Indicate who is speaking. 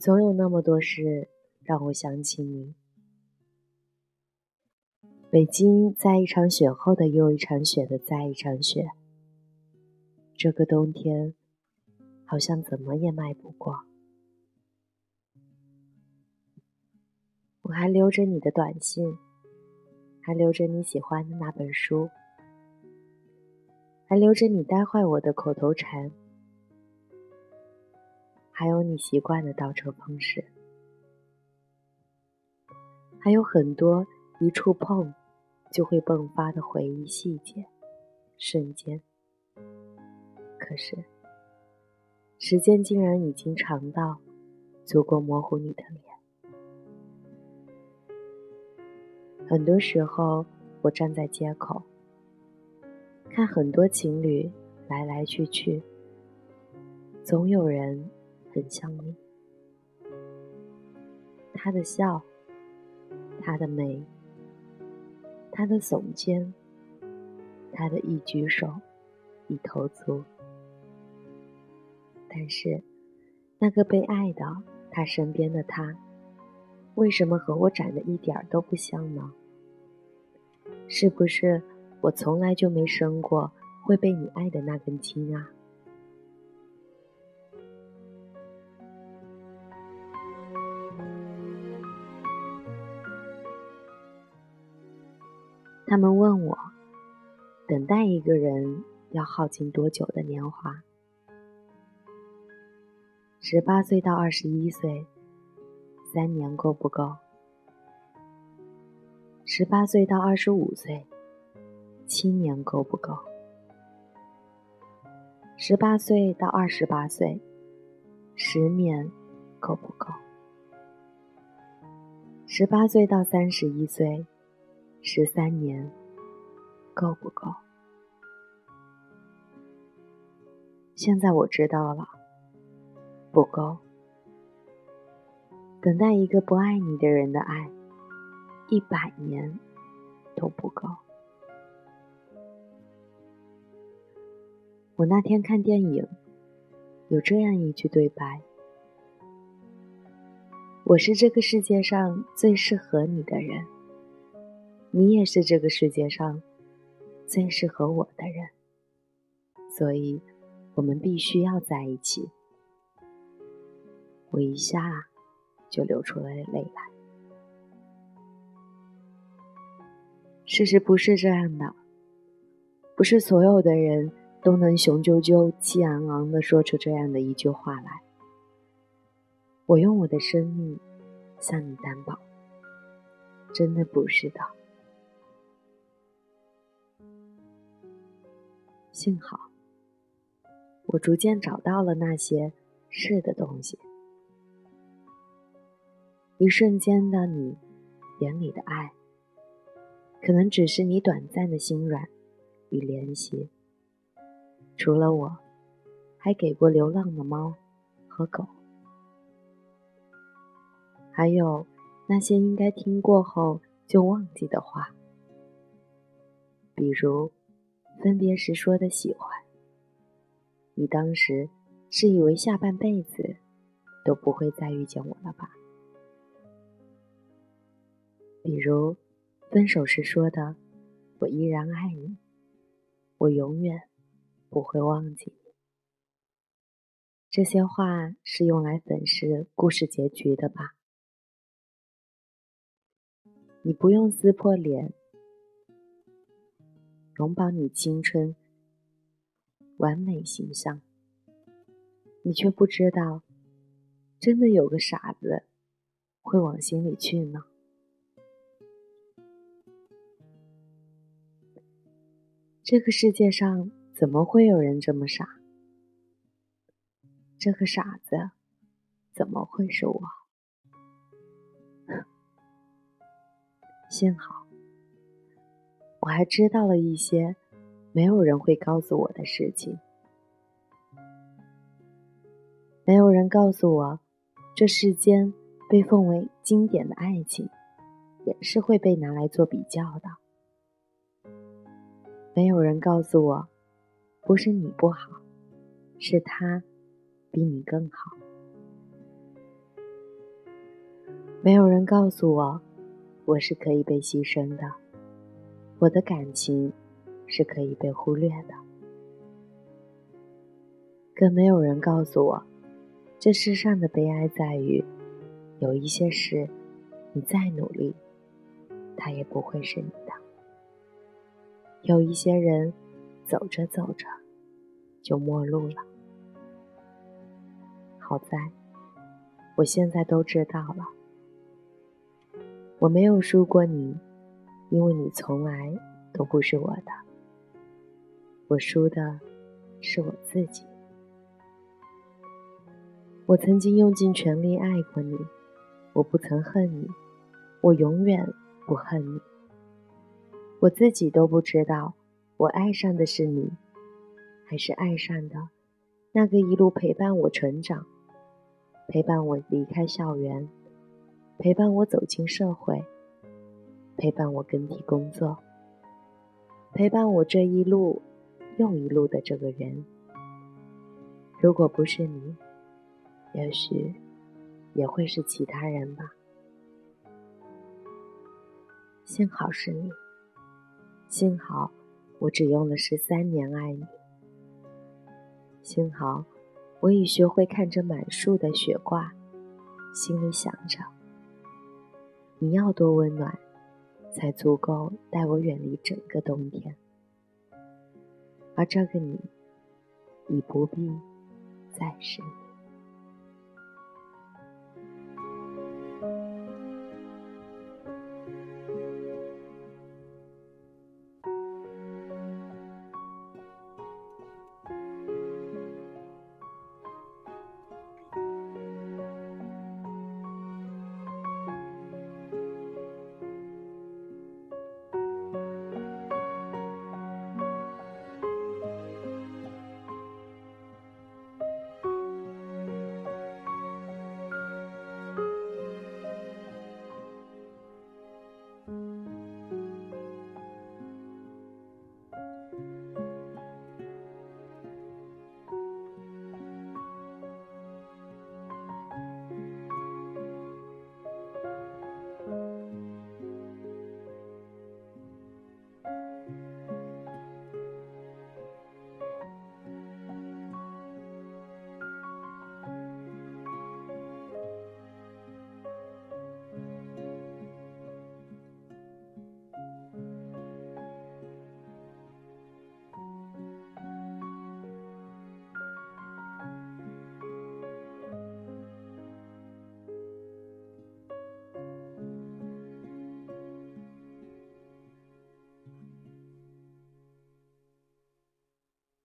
Speaker 1: 总有那么多事让我想起你。北京在一场雪后的又一场雪的再一场雪，这个冬天好像怎么也迈不过。我还留着你的短信，还留着你喜欢的那本书，还留着你带坏我的口头禅，还有你习惯的倒车方式，还有很多一触碰就会迸发的回忆细节、瞬间。可是，时间竟然已经长到足够模糊你的脸。很多时候，我站在街口，看很多情侣来来去去，总有人很像你。他的笑，他的眉，他的耸肩，他的一举手，一投足。但是，那个被爱的他身边的他，为什么和我长得一点都不像呢？是不是我从来就没生过会被你爱的那根筋啊？他们问我，等待一个人要耗尽多久的年华？十八岁到二十一岁，三年够不够？十八岁到二十五岁，七年够不够？十八岁到二十八岁，十年够不够？十八岁到三十一岁，十三年够不够？现在我知道了，不够。等待一个不爱你的人的爱。一百年都不够。我那天看电影，有这样一句对白：“我是这个世界上最适合你的人，你也是这个世界上最适合我的人，所以我们必须要在一起。”我一下就流出了泪来。事实不是这样的，不是所有的人都能雄赳赳、气昂昂地说出这样的一句话来。我用我的生命向你担保，真的不是的。幸好，我逐渐找到了那些是的东西。一瞬间的你眼里的爱。可能只是你短暂的心软与怜惜。除了我，还给过流浪的猫和狗，还有那些应该听过后就忘记的话，比如分别时说的喜欢，你当时是以为下半辈子都不会再遇见我了吧？比如。分手时说的“我依然爱你，我永远不会忘记”，这些话是用来粉饰故事结局的吧？你不用撕破脸，容保你青春完美形象，你却不知道，真的有个傻子会往心里去呢。这个世界上怎么会有人这么傻？这个傻子怎么会是我？幸好我还知道了一些没有人会告诉我的事情。没有人告诉我，这世间被奉为经典的爱情，也是会被拿来做比较的。没有人告诉我，不是你不好，是他比你更好。没有人告诉我，我是可以被牺牲的，我的感情是可以被忽略的。更没有人告诉我，这世上的悲哀在于，有一些事，你再努力，它也不会是你的；有一些人，走着走着，就陌路了。好在，我现在都知道了。我没有输过你，因为你从来都不是我的。我输的是我自己。我曾经用尽全力爱过你，我不曾恨你，我永远不恨你。我自己都不知道，我爱上的是你，还是爱上的那个一路陪伴我成长。陪伴我离开校园，陪伴我走进社会，陪伴我更替工作，陪伴我这一路又一路的这个人。如果不是你，也许也会是其他人吧。幸好是你，幸好我只用了十三年爱你，幸好。我已学会看着满树的雪挂，心里想着：你要多温暖，才足够带我远离整个冬天。而这个你，已不必再是你。